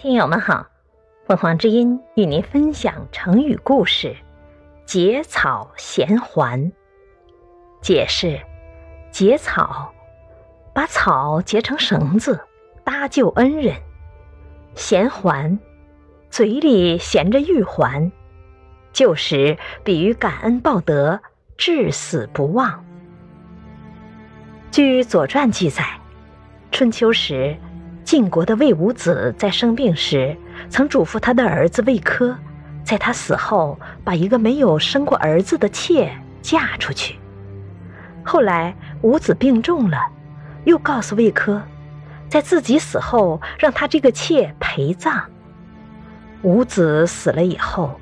听友们好，凤凰之音与您分享成语故事“结草衔环”。解释：结草，把草结成绳子，搭救恩人；衔环，嘴里衔着玉环，旧时比喻感恩报德，至死不忘。据《左传》记载，春秋时。晋国的魏武子在生病时，曾嘱咐他的儿子魏科，在他死后把一个没有生过儿子的妾嫁出去。后来武子病重了，又告诉魏科，在自己死后让他这个妾陪葬。武子死了以后，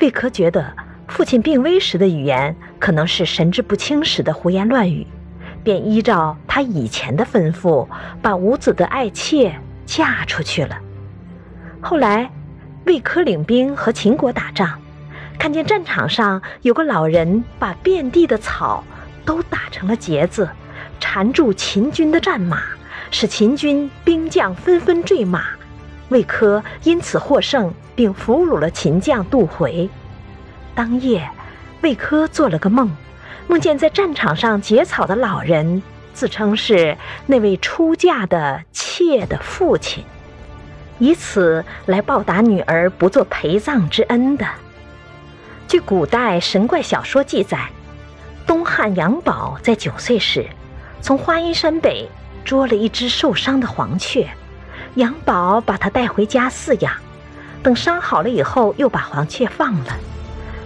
魏科觉得父亲病危时的语言可能是神志不清时的胡言乱语。便依照他以前的吩咐，把伍子的爱妾嫁出去了。后来，魏科领兵和秦国打仗，看见战场上有个老人把遍地的草都打成了结子，缠住秦军的战马，使秦军兵将纷纷坠马。魏科因此获胜，并俘虏了秦将杜回。当夜，魏科做了个梦。梦见在战场上结草的老人，自称是那位出嫁的妾的父亲，以此来报答女儿不做陪葬之恩的。据古代神怪小说记载，东汉杨宝在九岁时，从花阴山北捉了一只受伤的黄雀，杨宝把它带回家饲养，等伤好了以后，又把黄雀放了。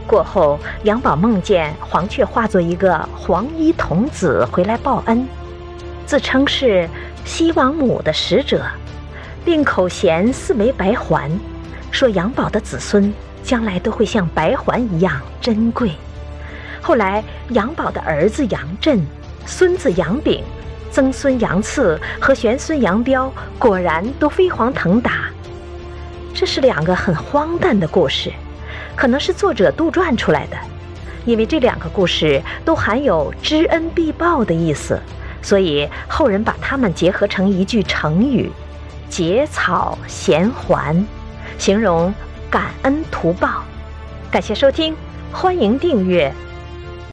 过后，杨宝梦见黄雀化作一个黄衣童子回来报恩，自称是西王母的使者，并口衔四枚白环，说杨宝的子孙将来都会像白环一样珍贵。后来，杨宝的儿子杨震、孙子杨炳、曾孙杨次和玄孙杨彪果然都飞黄腾达。这是两个很荒诞的故事。可能是作者杜撰出来的，因为这两个故事都含有知恩必报的意思，所以后人把它们结合成一句成语“结草衔环”，形容感恩图报。感谢收听，欢迎订阅。